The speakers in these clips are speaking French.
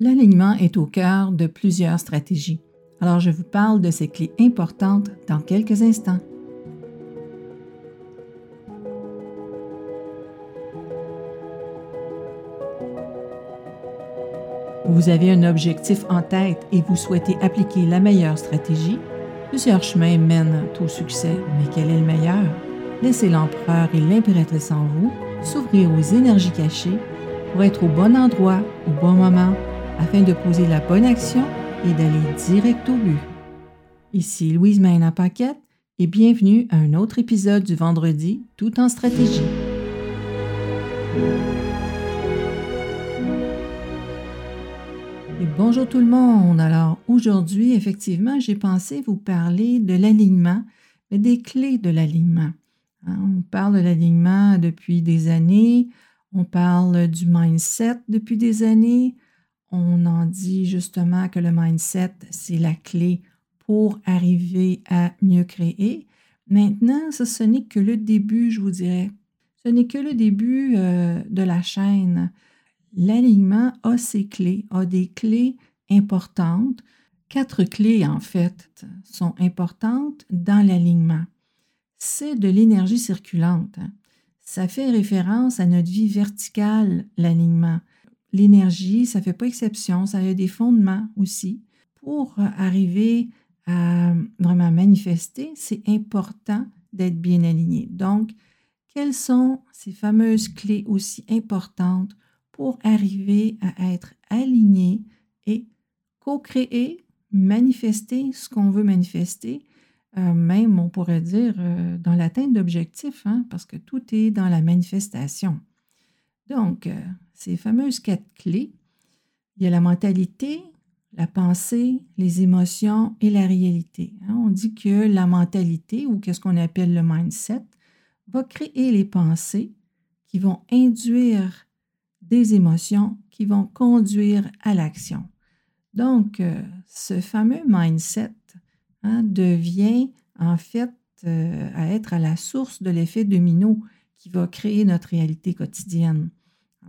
L'alignement est au cœur de plusieurs stratégies. Alors je vous parle de ces clés importantes dans quelques instants. Vous avez un objectif en tête et vous souhaitez appliquer la meilleure stratégie. Plusieurs chemins mènent au succès, mais quel est le meilleur? Laissez l'empereur et l'impératrice en vous s'ouvrir aux énergies cachées pour être au bon endroit au bon moment afin de poser la bonne action et d'aller direct au but. Ici Louise Maina Paquette et bienvenue à un autre épisode du vendredi tout en stratégie. Bonjour tout le monde. Alors aujourd'hui, effectivement, j'ai pensé vous parler de l'alignement, des clés de l'alignement. Hein, on parle de l'alignement depuis des années, on parle du mindset depuis des années, on en dit justement que le mindset, c'est la clé pour arriver à mieux créer. Maintenant, ce, n'est que le début, je vous dirais. Ce n'est que le début euh, de la chaîne. L'alignement a ses clés, a des clés importantes. Quatre clés, en fait, sont importantes dans l'alignement. C'est de l'énergie circulante. Ça fait référence à notre vie verticale, l'alignement l'énergie, ça ne fait pas exception, ça a des fondements aussi. Pour arriver à vraiment manifester, c'est important d'être bien aligné. Donc, quelles sont ces fameuses clés aussi importantes pour arriver à être aligné et co-créer, manifester ce qu'on veut manifester, euh, même on pourrait dire euh, dans l'atteinte d'objectifs, hein, parce que tout est dans la manifestation. Donc, euh, ces fameuses quatre clés, il y a la mentalité, la pensée, les émotions et la réalité. Hein. On dit que la mentalité, ou qu'est-ce qu'on appelle le mindset, va créer les pensées qui vont induire des émotions qui vont conduire à l'action. Donc, euh, ce fameux mindset hein, devient en fait euh, à être à la source de l'effet domino qui va créer notre réalité quotidienne.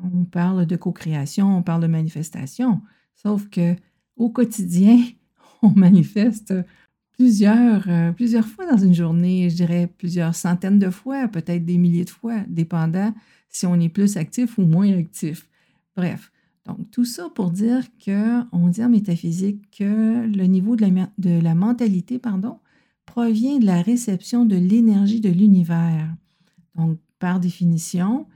On parle de co-création, on parle de manifestation, sauf que au quotidien, on manifeste plusieurs, euh, plusieurs fois dans une journée, je dirais plusieurs centaines de fois, peut-être des milliers de fois, dépendant si on est plus actif ou moins actif. Bref, donc tout ça pour dire qu'on dit en métaphysique que le niveau de la, de la mentalité pardon, provient de la réception de l'énergie de l'univers. Donc, par définition,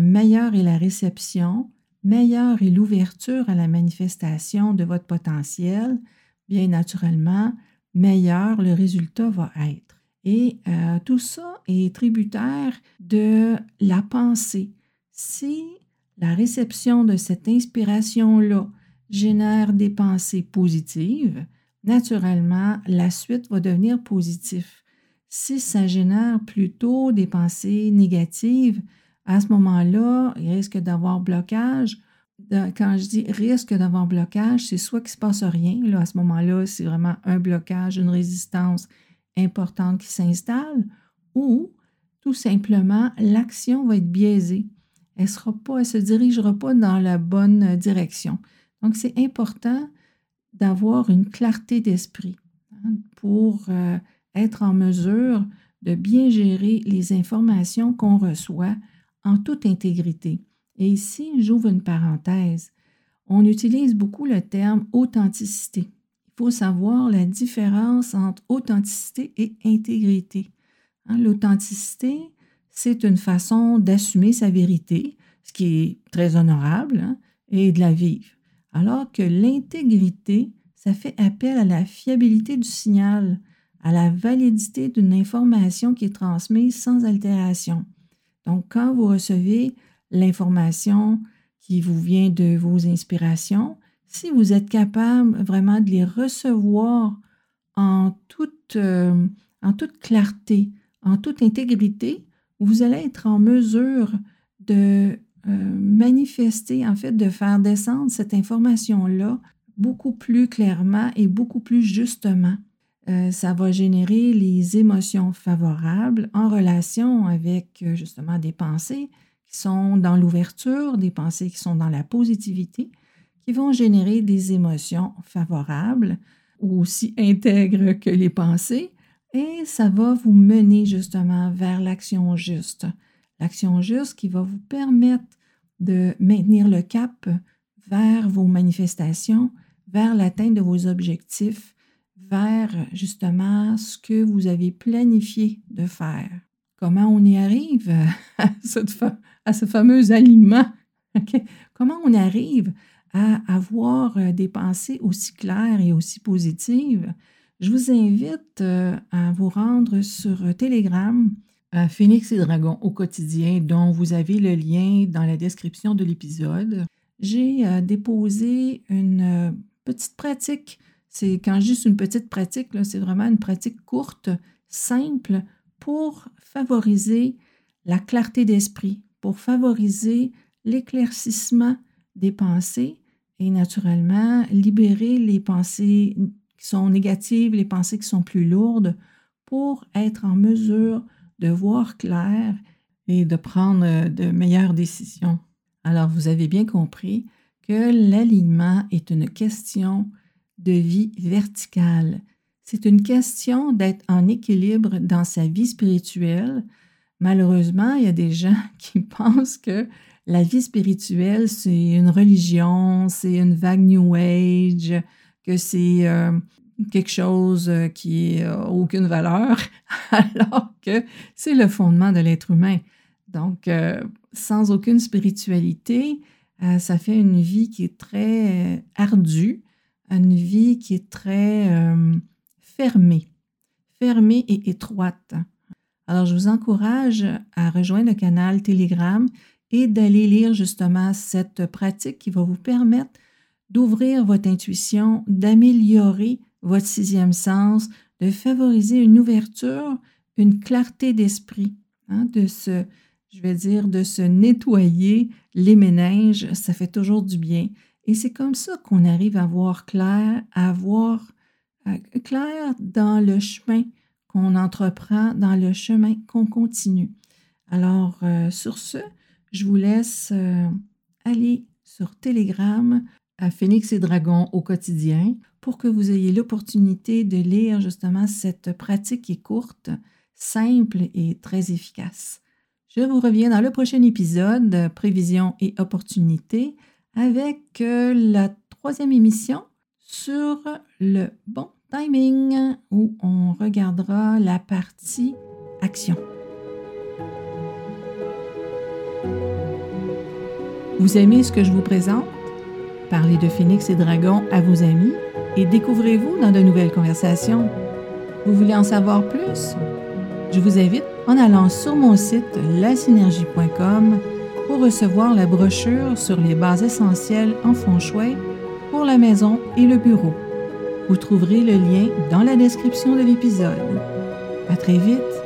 meilleure est la réception, meilleure est l'ouverture à la manifestation de votre potentiel, bien naturellement, meilleur le résultat va être. Et euh, tout ça est tributaire de la pensée. Si la réception de cette inspiration-là génère des pensées positives, naturellement, la suite va devenir positive. Si ça génère plutôt des pensées négatives, à ce moment-là, il risque d'avoir blocage. Quand je dis risque d'avoir blocage, c'est soit qu'il ne se passe rien, là, à ce moment-là, c'est vraiment un blocage, une résistance importante qui s'installe, ou tout simplement, l'action va être biaisée. Elle ne se dirigera pas dans la bonne direction. Donc, c'est important d'avoir une clarté d'esprit hein, pour euh, être en mesure de bien gérer les informations qu'on reçoit en toute intégrité. Et ici, j'ouvre une parenthèse. On utilise beaucoup le terme authenticité. Il faut savoir la différence entre authenticité et intégrité. Hein, l'authenticité, c'est une façon d'assumer sa vérité, ce qui est très honorable, hein, et de la vivre. Alors que l'intégrité, ça fait appel à la fiabilité du signal, à la validité d'une information qui est transmise sans altération. Donc, quand vous recevez l'information qui vous vient de vos inspirations, si vous êtes capable vraiment de les recevoir en toute, euh, clarté, en toute intégrité, vous allez être en mesure de euh, manifester, en fait, de faire descendre cette information-là beaucoup plus clairement et beaucoup plus justement. Euh, ça va générer les émotions favorables en relation avec euh, justement des pensées qui sont dans l'ouverture, des pensées qui sont dans la positivité, qui vont générer des émotions favorables ou aussi intègres que les pensées et ça va vous mener justement vers l'action juste. L'action juste qui va vous permettre de maintenir le cap vers vos manifestations, vers l'atteinte de vos objectifs, vers justement ce que vous avez planifié de faire? Comment on y arrive à, ce fameux aliment? Comment on arrive à avoir euh, des pensées aussi claires et aussi positives? Je vous invite euh, à vous rendre sur Telegram à Phoenix et Dragon au quotidien, dont vous avez le lien dans la description de l'épisode. J'ai euh, déposé une petite pratique. C'est quand juste une petite pratique, c'est vraiment une pratique courte, simple, pour favoriser la clarté d'esprit, pour favoriser l'éclaircissement des pensées et naturellement libérer les pensées qui sont négatives, les pensées qui sont plus lourdes, pour être en mesure de voir clair et de prendre de meilleures décisions. Alors, vous avez bien compris que l'alignement est une question de vie verticale. C'est une question d'être en équilibre dans sa vie spirituelle. Malheureusement, il y a des gens qui pensent que la vie spirituelle, c'est une religion, c'est une vague New Age, que c'est euh, quelque chose euh, qui n'a aucune valeur, alors que c'est le fondement de l'être humain. Donc, euh, sans aucune spiritualité, ça fait une vie qui est très ardue, une vie qui est très fermée, fermée et étroite. Alors, je vous encourage à rejoindre le canal Telegram et d'aller lire justement cette pratique qui va vous permettre d'ouvrir votre intuition, d'améliorer votre sixième sens, de favoriser une ouverture, une clarté d'esprit, hein, de se, je vais dire, de se nettoyer les méninges, ça fait toujours du bien. Et c'est comme ça qu'on arrive à voir clair, à voir clair dans le chemin qu'on entreprend, dans le chemin qu'on continue. Alors, euh, sur ce, je vous laisse euh, aller sur Telegram à Phoenix et Dragon au quotidien pour que vous ayez l'opportunité de lire justement cette pratique qui est courte, simple et très efficace. Je vous reviens dans le prochain épisode, Prévision et opportunité, avec la troisième émission sur le bon timing où on regardera la partie action. Vous aimez ce que je vous présente? Parlez de Phoenix et Dragon à vos amis et découvrez-vous dans de nouvelles conversations. Vous voulez en savoir plus? Je vous invite en allant sur mon site lasynergie.com pour recevoir la brochure sur les bases essentielles en feng shui pour la maison et le bureau. Vous trouverez le lien dans la description de l'épisode. À très vite!